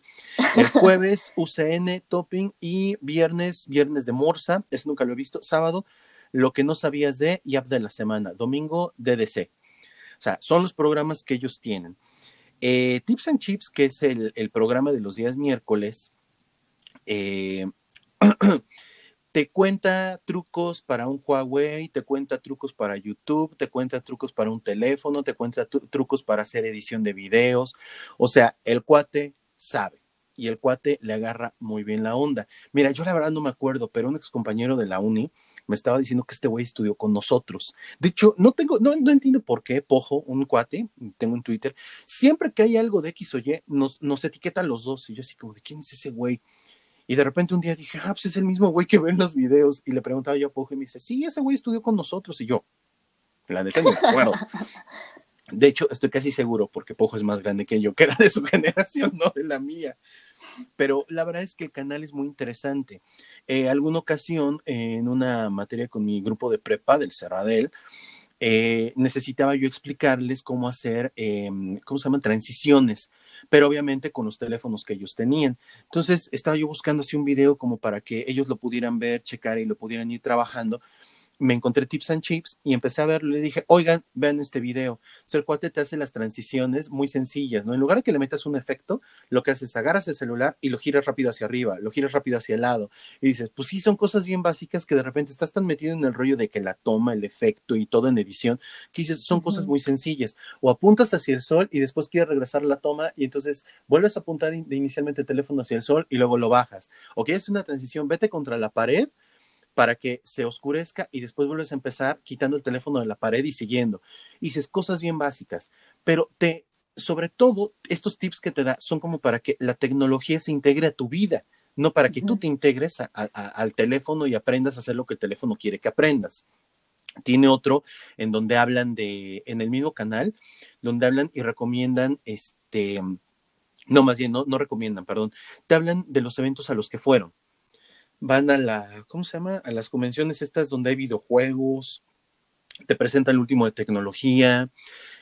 El jueves UCN topping y viernes, viernes de Morsa, ese nunca lo he visto. Sábado, lo que no sabías de y app de la semana. Domingo, DDC. O sea, son los programas que ellos tienen. Eh, tips and Chips, que es el, el, programa de los días miércoles, eh, te cuenta trucos para un Huawei, te cuenta trucos para YouTube, te cuenta trucos para un teléfono, te cuenta trucos para hacer edición de videos. O sea, el cuate sabe y el cuate le agarra muy bien la onda. Mira, yo la verdad no me acuerdo, pero un ex compañero de la uni me estaba diciendo que este güey estudió con nosotros. De hecho, no tengo, no, no entiendo por qué Pojo, un cuate, tengo en Twitter, siempre que hay algo de X o Y, nos, nos etiquetan los dos. Y yo así como, ¿de quién es ese güey? Y de repente un día dije, ah, pues es el mismo güey que ve en los videos. Y le preguntaba yo a Pojo y me dice, sí, ese güey estudió con nosotros. Y yo, la neta me De hecho, estoy casi seguro, porque Pojo es más grande que yo, que era de su generación, no de la mía. Pero la verdad es que el canal es muy interesante. Eh, alguna ocasión, en una materia con mi grupo de prepa del Cerradel, eh, necesitaba yo explicarles cómo hacer, em, ¿cómo se llaman? Transiciones, pero obviamente con los teléfonos que ellos tenían. Entonces estaba yo buscando así un video como para que ellos lo pudieran ver, checar y lo pudieran ir trabajando me encontré Tips and Chips y empecé a verlo. Le dije, oigan, vean este video. O el cuate te hace las transiciones muy sencillas, ¿no? En lugar de que le metas un efecto, lo que haces es agarras el celular y lo giras rápido hacia arriba, lo giras rápido hacia el lado. Y dices, pues sí, son cosas bien básicas que de repente estás tan metido en el rollo de que la toma, el efecto y todo en edición, que dices, son cosas muy sencillas. O apuntas hacia el sol y después quieres regresar la toma y entonces vuelves a apuntar inicialmente el teléfono hacia el sol y luego lo bajas. O quieres una transición, vete contra la pared para que se oscurezca y después vuelves a empezar quitando el teléfono de la pared y siguiendo. Y dices cosas bien básicas, pero te, sobre todo, estos tips que te da son como para que la tecnología se integre a tu vida, no para que tú te integres al teléfono y aprendas a hacer lo que el teléfono quiere que aprendas. Tiene otro en donde hablan de, en el mismo canal, donde hablan y recomiendan, este, no, más bien, no, no recomiendan, perdón, te hablan de los eventos a los que fueron van a la, ¿cómo se llama? A las convenciones estas donde hay videojuegos, te presentan el último de tecnología.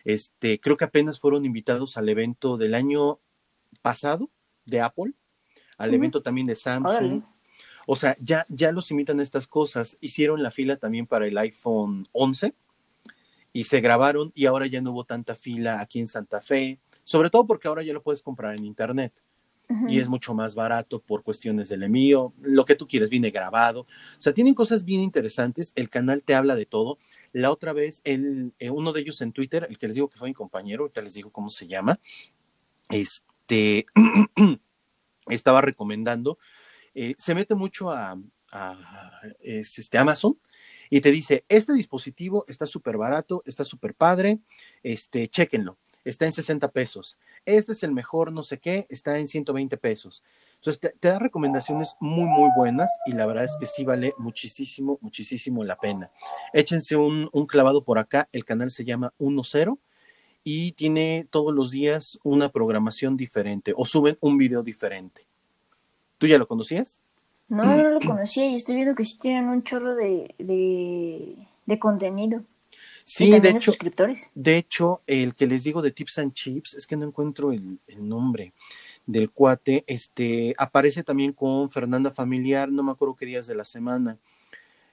Este, creo que apenas fueron invitados al evento del año pasado de Apple, al evento también de Samsung. O sea, ya, ya los invitan a estas cosas. Hicieron la fila también para el iPhone 11 y se grabaron y ahora ya no hubo tanta fila aquí en Santa Fe, sobre todo porque ahora ya lo puedes comprar en internet y es mucho más barato por cuestiones del envío, lo que tú quieres viene grabado. O sea, tienen cosas bien interesantes, el canal te habla de todo. La otra vez, el, eh, uno de ellos en Twitter, el que les digo que fue mi compañero, ahorita les digo cómo se llama, este, estaba recomendando, eh, se mete mucho a, este, Amazon y te dice, este dispositivo está súper barato, está súper padre, este, chéquenlo está en 60 pesos. Este es el mejor no sé qué, está en 120 pesos. Entonces te, da recomendaciones muy, muy buenas y la verdad es que sí vale muchísimo, muchísimo la pena. Échense un, clavado por acá, el canal se llama 10 y tiene todos los días una programación diferente o suben un video diferente. ¿Tú ya lo conocías? No, no lo conocía y estoy viendo que sí tienen un chorro de, de contenido. Sí, de hecho, de hecho, el que les digo de Tips and Chips, es que no encuentro el, nombre del cuate, este, aparece también con Fernanda Familiar, no me acuerdo qué días de la semana.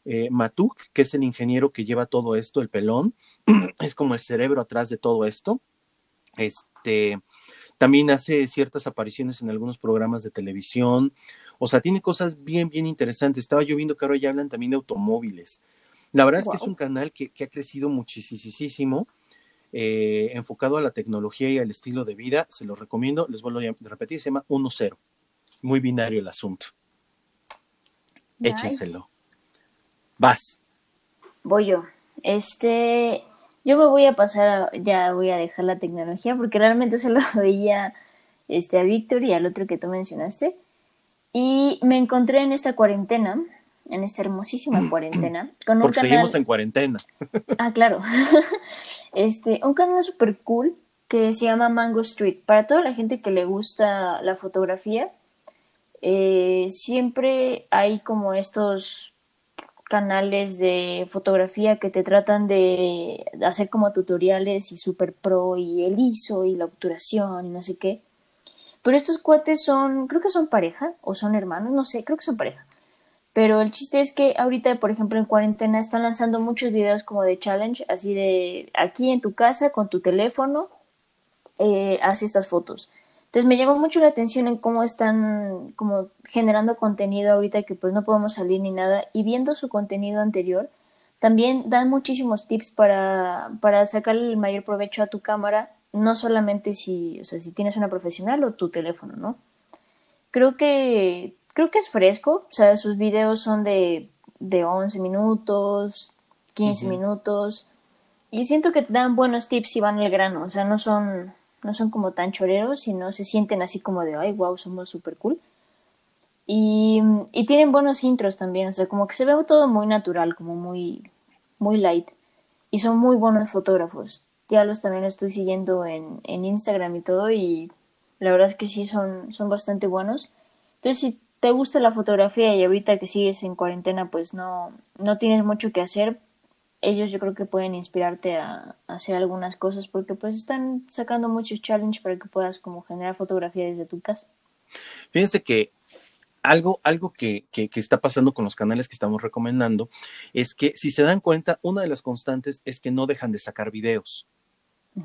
Eh, Matuk, que es el ingeniero que lleva todo esto, el pelón, es como el cerebro atrás de todo esto. Este, también hace ciertas apariciones en algunos programas de televisión. O sea, tiene cosas bien, bien interesantes. Estaba yo viendo que ahora ya hablan también de automóviles. La verdad es que es un canal que, ha crecido muchísimo, eh, enfocado a la tecnología y al estilo de vida. Se lo recomiendo, les vuelvo a repetir, se llama 1.0. Muy binario el asunto. Échenselo. Vas. Voy yo. Este, yo me voy a pasar, ya voy a dejar la tecnología porque realmente solo veía este, a Víctor y al otro que tú mencionaste. Y me encontré en esta cuarentena en esta hermosísima cuarentena. Con Porque seguimos en cuarentena. Ah, claro. Este, un canal súper cool que se llama Mango Street. Para toda la gente que le gusta la fotografía, eh, siempre hay como estos canales de fotografía que te tratan de hacer como tutoriales y super pro y el ISO y la obturación y no sé qué. Pero estos cuates son, creo que son pareja o son hermanos, no sé, creo que son pareja. Pero el chiste es que ahorita, por ejemplo, en cuarentena están lanzando muchos videos como de challenge, así de aquí en tu casa con tu teléfono, eh, haz estas fotos. Entonces me llama mucho la atención en cómo están como generando contenido ahorita que pues no podemos salir ni nada y viendo su contenido anterior, también dan muchísimos tips para, para sacarle el mayor provecho a tu cámara, no solamente si, o sea, si tienes una profesional o tu teléfono, ¿no? Creo que creo que es fresco, o sea, sus videos son de, de 11 minutos, 15 minutos, y siento que dan buenos tips y van al grano, o sea, no son, no son como tan choreros, sino se sienten así como de, ay, wow, somos súper cool. Y, y, tienen buenos intros también, o sea, como que se ve todo muy natural, como muy, muy light. Y son muy buenos fotógrafos. Ya los también estoy siguiendo en, en Instagram y todo, y la verdad es que sí son, son bastante buenos. Entonces, si te gusta la fotografía y ahorita que sigues en cuarentena, pues no, no tienes mucho que hacer, ellos yo creo que pueden inspirarte a, hacer algunas cosas porque pues están sacando muchos challenges para que puedas como generar fotografía desde tu casa. Fíjense que algo, algo que, que, está pasando con los canales que estamos recomendando es que si se dan cuenta, una de las constantes es que no dejan de sacar videos.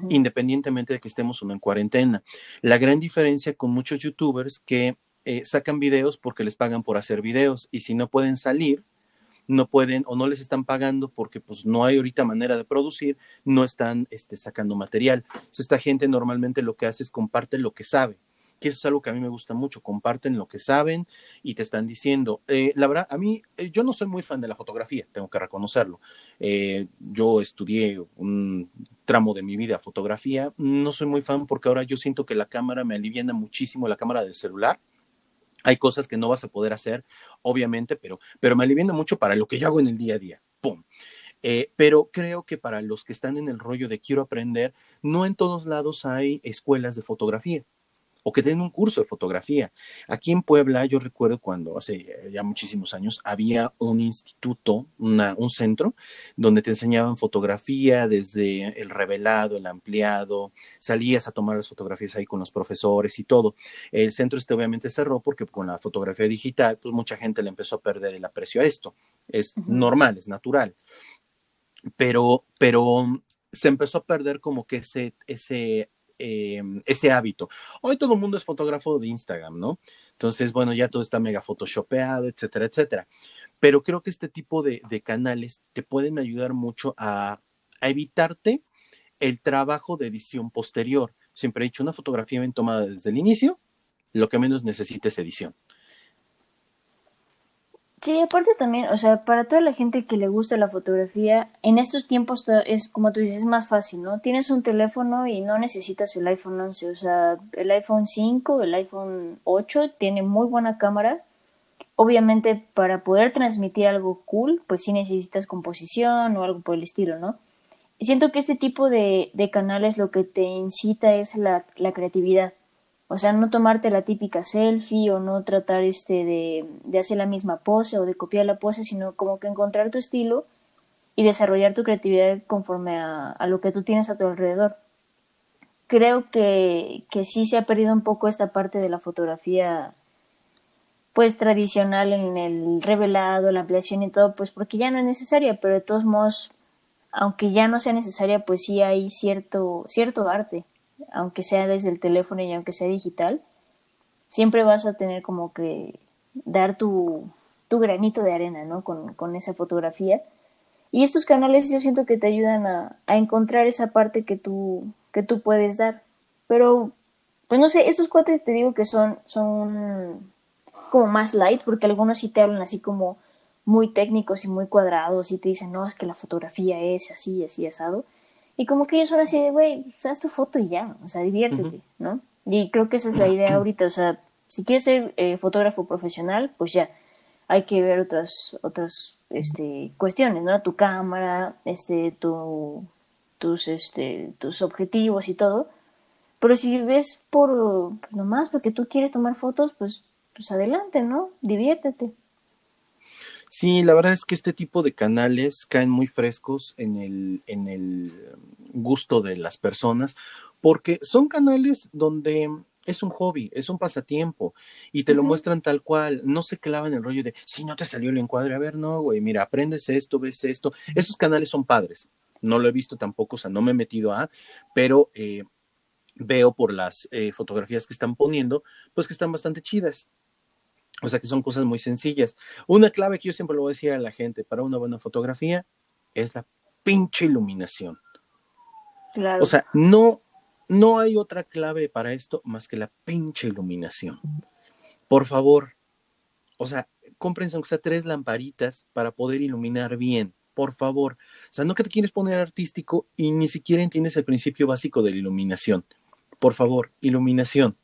independientemente de que estemos o no en cuarentena. La gran diferencia con muchos youtubers que eh, sacan videos porque les pagan por hacer videos y si no pueden salir, no pueden o no les están pagando porque pues no hay ahorita manera de producir, no están este, sacando material. esta gente normalmente lo que hace es comparte lo que sabe que eso es algo que a mí me gusta mucho, comparten lo que saben y te están diciendo. Eh, la verdad, a mí, eh, yo no soy muy fan de la fotografía, tengo que reconocerlo. Eh, yo estudié un tramo de mi vida fotografía, no soy muy fan porque ahora yo siento que la cámara me aliviana muchísimo, la cámara del celular. Hay cosas que no vas a poder hacer, obviamente, pero, pero me aliviana mucho para lo que yo hago en el día a día. ¡Pum! pero creo que para los que están en el rollo de quiero aprender, no en todos lados hay escuelas de fotografía o que den un curso de fotografía. Aquí en Puebla, yo recuerdo cuando hace ya muchísimos años había un instituto, un centro, donde te enseñaban fotografía desde el revelado, el ampliado, salías a tomar las fotografías ahí con los profesores y todo. El centro este obviamente cerró porque con la fotografía digital, pues mucha gente le empezó a perder el aprecio a esto. Es normal, es natural. Pero, pero se empezó a perder como que ese, ese Em, ese hábito. Hoy todo el mundo es fotógrafo de Instagram, ¿no? Entonces, bueno, ya todo está mega photoshopeado, etcétera, etcétera. Pero creo que este tipo de, canales te pueden ayudar mucho a, a, evitarte el trabajo de edición posterior. Siempre he dicho, una fotografía bien tomada desde el inicio, lo que menos necesita es edición. Sí, aparte también, o sea, para toda la gente que le gusta la fotografía, en estos tiempos es, como tú dices, es más fácil, ¿no? Tienes un teléfono y no necesitas el iPhone 11, o sea, el iPhone 5, el iPhone 8 tiene muy buena cámara. Obviamente, para poder transmitir algo cool, pues sí necesitas composición o algo por el estilo, ¿no? siento que este tipo de, de canales lo que te incita es la, la creatividad o sea, no tomarte la típica selfie o no tratar este de, de hacer la misma pose o de copiar la pose, sino como que encontrar tu estilo y desarrollar tu creatividad conforme a, a lo que tú tienes a tu alrededor. Creo que, que sí se ha perdido un poco esta parte de la fotografía pues tradicional en el revelado, la ampliación y todo, pues porque ya no es necesaria, pero de todos modos, aunque ya no sea necesaria, pues sí hay cierto, cierto arte aunque sea desde el teléfono y aunque sea digital, siempre vas a tener como que dar tu, tu granito de arena, ¿no? Con, con, esa fotografía. Y estos canales yo siento que te ayudan a, a, encontrar esa parte que tú, que tú puedes dar. Pero, pues no sé, estos cuates te digo que son, son como más light, porque algunos sí te hablan así como muy técnicos y muy cuadrados y te dicen, no, es que la fotografía es así, así, asado. Y como que ellos son así de, güey, pues, haz tu foto y ya, o sea, diviértete, ¿no? Y creo que esa es la idea ahorita, o sea, si quieres ser eh, fotógrafo profesional, pues ya, hay que ver otras, otras, este, cuestiones, ¿no? Tu cámara, este, tu, tus, este, tus objetivos y todo. Pero si ves por, pues, nomás porque tú quieres tomar fotos, pues, pues adelante, ¿no? Diviértete. Sí, la verdad es que este tipo de canales caen muy frescos en el, en el gusto de las personas, porque son canales donde es un hobby, es un pasatiempo y te lo muestran tal cual, no se clavan el rollo de si no te salió el encuadre, a ver, no, güey, mira, aprendes esto, ves esto. Esos canales son padres, no lo he visto tampoco, o sea, no me he metido a, pero eh, veo por las eh, fotografías que están poniendo, pues que están bastante chidas. O sea que son cosas muy sencillas. Una clave que yo siempre le voy a decir a la gente para una buena fotografía es la pinche iluminación. Claro. O sea, no, no hay otra clave para esto más que la pinche iluminación. Por favor, o sea, cómprense aunque sea tres lamparitas para poder iluminar bien. Por favor. O sea, no que te quieres poner artístico y ni siquiera entiendes el principio básico de la iluminación. Por favor, iluminación.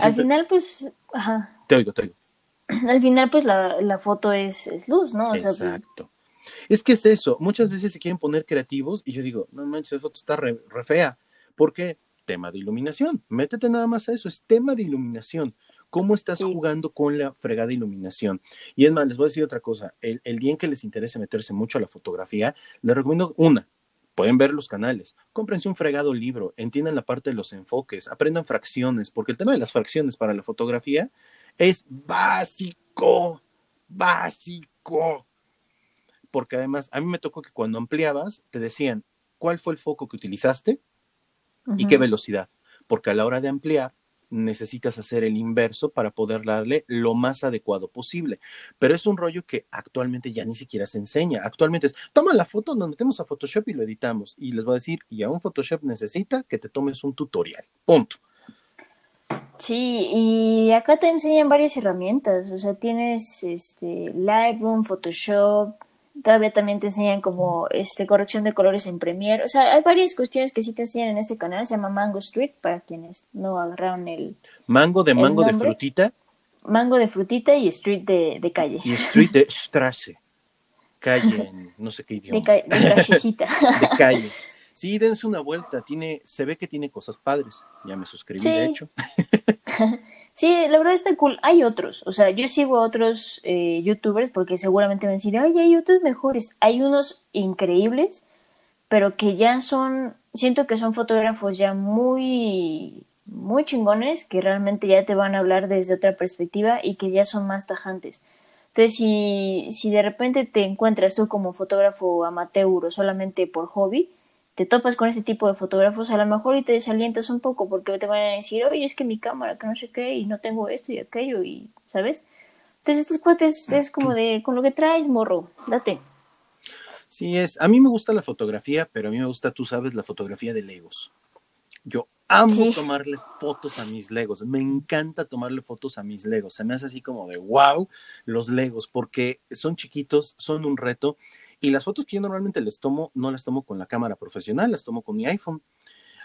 Al final, pues, ajá. Te oigo, te oigo. al final pues la, la foto es, es, luz, ¿no? O pues Exacto. es que es eso, muchas veces se quieren poner creativos y yo digo, no manches, esa foto está re, re fea. ¿Por qué? Tema de iluminación. Métete nada más a eso, es tema de iluminación cómo estás jugando con la fregada iluminación. Y es más, les voy a decir otra cosa, el, día en que les interese meterse mucho a la fotografía, les recomiendo una, pueden ver los canales, cómprense un fregado libro, entiendan la parte de los enfoques, aprendan fracciones, porque el tema de las fracciones para la fotografía es básico, básico. Porque además, a mí me tocó que cuando ampliabas, te decían cuál fue el foco que utilizaste y qué velocidad. Porque a la hora de ampliar, necesitas hacer el inverso para poder darle lo más adecuado posible. Pero es un rollo que actualmente ya ni siquiera se enseña. Actualmente es, toma la foto, nos metemos a Photoshop y lo editamos. Y les voy a decir, y aún Photoshop necesita que te tomes un tutorial. Punto. Sí, y acá te enseñan varias herramientas. O sea, tienes este Lightroom, Photoshop, todavía también te enseñan como este corrección de colores en Premiere. O sea, hay varias cuestiones que sí te enseñan en este canal. Se llama Mango Street para quienes no agarraron el. Mango de mango de frutita. Mango de frutita y Street de, de calle. Y Street de Strasse. Calle en no sé qué idioma. De, de de calle. Sí, dense una vuelta. Tiene, se ve que tiene cosas padres. Ya me suscribí, de hecho. Sí, la verdad está cool. Hay otros, o sea, yo sigo a otros eh, youtubers porque seguramente me van a decir, ay, hay otros mejores. Hay unos increíbles, pero que ya son, siento que son fotógrafos ya muy, muy chingones, que realmente ya te van a hablar desde otra perspectiva y que ya son más tajantes. Entonces, si, si de repente te encuentras tú como fotógrafo amateur o solamente por hobby, te topas con ese tipo de fotógrafos, a lo mejor y te desalientas un poco porque te van a decir, oye, es que mi cámara, que no sé qué, y no tengo esto y aquello, y, ¿sabes? Entonces, estos cuates es como de, con lo que traes, morro, date. Sí, es, a mí me gusta la fotografía, pero a mí me gusta, tú sabes, la fotografía de Legos. Yo amo tomarle fotos a mis Legos, me encanta tomarle fotos a mis Legos, se me hace así como de wow los Legos, porque son chiquitos, son un reto y las fotos que yo normalmente les tomo, no las tomo con la cámara profesional, las tomo con mi iPhone.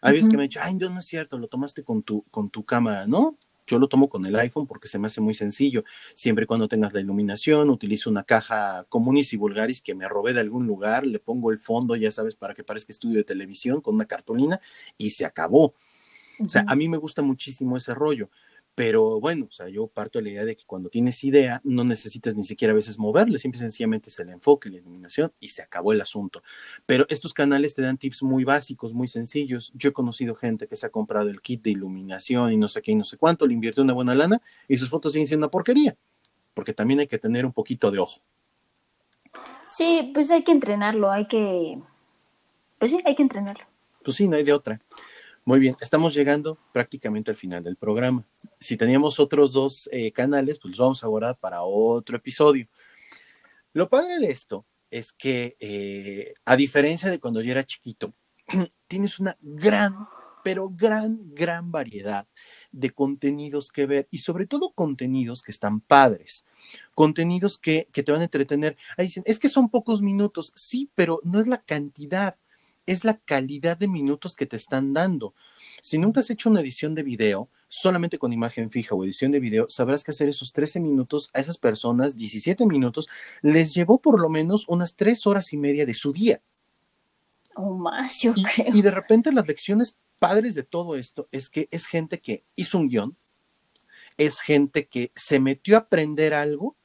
Hay veces que me dicho, ay, no, no es cierto, lo tomaste con tu, con tu cámara, ¿no? Yo lo tomo con el iPhone porque se me hace muy sencillo. Siempre y cuando tengas la iluminación, utilizo una caja comunis y vulgaris que me robé de algún lugar, le pongo el fondo, ya sabes, para que parezca estudio de televisión con una cartulina y se acabó. O sea, a mí me gusta muchísimo ese rollo. Pero bueno, o sea, yo parto de la idea de que cuando tienes idea, no necesitas ni siquiera a veces moverle, simple y sencillamente es el enfoque, la iluminación y se acabó el asunto. Pero estos canales te dan tips muy básicos, muy sencillos. Yo he conocido gente que se ha comprado el kit de iluminación y no sé qué y no sé cuánto, le invirtió una buena lana y sus fotos siguen siendo una porquería, porque también hay que tener un poquito de ojo. Sí, pues hay que entrenarlo, hay que... Pues sí, hay que entrenarlo. Pues sí, no hay de otra. Muy bien, estamos llegando prácticamente al final del programa. Si teníamos otros dos eh, canales, pues los vamos a guardar para otro episodio. Lo padre de esto es que, eh, a diferencia de cuando yo era chiquito, tienes una gran, pero gran, gran variedad de contenidos que ver y sobre todo contenidos que están padres, contenidos que, que te van a entretener. Ahí dicen, es que son pocos minutos, sí, pero no es la cantidad es la calidad de minutos que te están dando. Si nunca has hecho una edición de video, solamente con imagen fija o edición de video, sabrás que hacer esos 13 minutos a esas personas, 17 minutos, les llevó por lo menos unas 3 horas y media de su día. O más, yo y, creo. Y de repente las lecciones padres de todo esto es que es gente que hizo un guion, es gente que se metió a aprender algo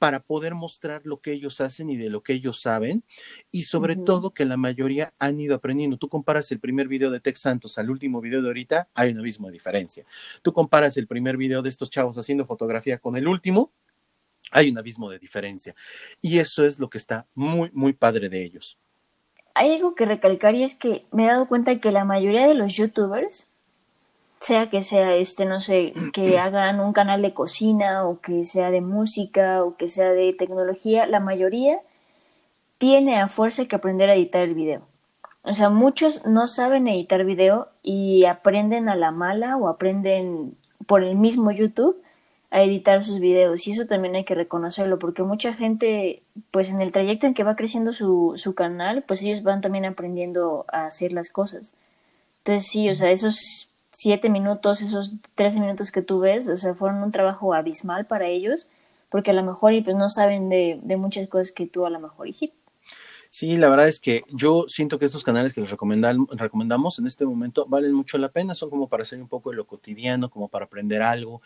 para poder mostrar lo que ellos hacen y de lo que ellos saben, y sobre todo que la mayoría han ido aprendiendo. Tú comparas el primer video de Tex Santos al último video de ahorita, hay un abismo de diferencia. Tú comparas el primer video de estos chavos haciendo fotografía con el último, hay un abismo de diferencia. Y eso es lo que está muy, muy padre de ellos. Hay algo que recalcar y es que me he dado cuenta que la mayoría de los youtubers sea que sea este, no sé, que hagan un canal de cocina o que sea de música o que sea de tecnología, la mayoría tiene a fuerza que aprender a editar el video. O sea, muchos no saben editar video y aprenden a la mala o aprenden por el mismo YouTube a editar sus videos y eso también hay que reconocerlo porque mucha gente pues en el trayecto en que va creciendo su, su canal pues ellos van también aprendiendo a hacer las cosas entonces sí o sea esos siete minutos, esos trece minutos que tú ves, o sea, fueron un trabajo abismal para ellos, porque a lo mejor pues no saben de, de muchas cosas que tú a lo mejor sí. Sí, la verdad es que yo siento que estos canales que les recomendamos en este momento valen mucho la pena, son como para hacer un poco de lo cotidiano, como para aprender algo.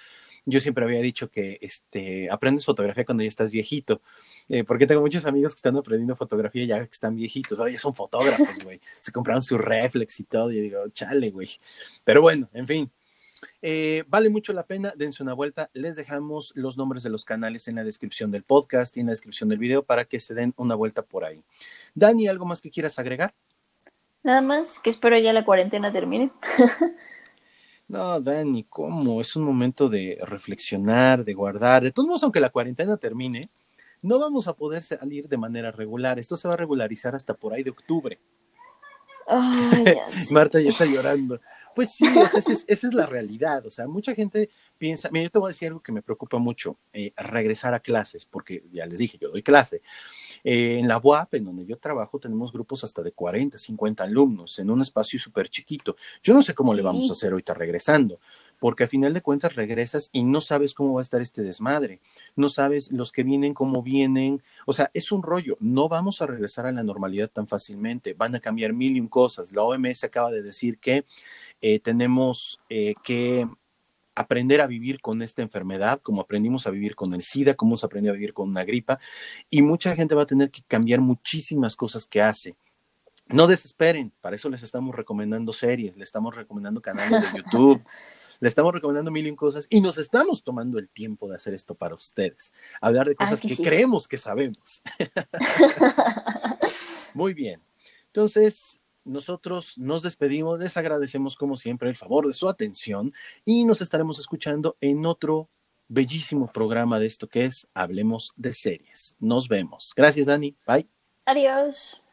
Yo siempre había dicho que este, aprendes fotografía cuando ya estás viejito, eh, porque tengo muchos amigos que están aprendiendo fotografía ya que están viejitos, ahora ya son fotógrafos, güey, se compraron su reflex y todo, y yo digo, chale, güey. Pero bueno, en fin, eh, vale mucho la pena, dense una vuelta. Les dejamos los nombres de los canales en la descripción del podcast y en la descripción del video para que se den una vuelta por ahí. Dani, ¿algo más que quieras agregar? Nada más, que espero ya la cuarentena termine. no, Dani, ¿cómo? Es un momento de reflexionar, de guardar. De todos modos, aunque la cuarentena termine, no vamos a poder salir de manera regular. Esto se va a regularizar hasta por ahí de octubre. Marta ya está llorando. Pues sí, esa, es, la realidad. O sea, mucha gente piensa, mira, yo te voy a decir algo que me preocupa mucho, eh, regresar a clases, porque ya les dije, yo doy clase. Eh, en la UAP, en donde yo trabajo, tenemos grupos hasta de 40, 50 alumnos en un espacio súper chiquito. Yo no sé cómo le vamos a hacer ahorita regresando porque a final de cuentas regresas y no sabes cómo va a estar este desmadre, no sabes los que vienen, cómo vienen, o sea, es un rollo, no vamos a regresar a la normalidad tan fácilmente, van a cambiar mil y un cosas. La OMS acaba de decir que eh, tenemos eh, que aprender a vivir con esta enfermedad, como aprendimos a vivir con el SIDA, como hemos aprendido a vivir con una gripa, y mucha gente va a tener que cambiar muchísimas cosas que hace. No desesperen, para eso les estamos recomendando series, les estamos recomendando canales de YouTube. Le estamos recomendando mil y cosas y nos estamos tomando el tiempo de hacer esto para ustedes. Hablar de cosas que, creemos que sabemos. Muy bien. Entonces, nosotros nos despedimos, les agradecemos como siempre el favor de su atención y nos estaremos escuchando en otro bellísimo programa de esto que es Hablemos de series. Nos vemos. Gracias, Dani. Bye. Adiós.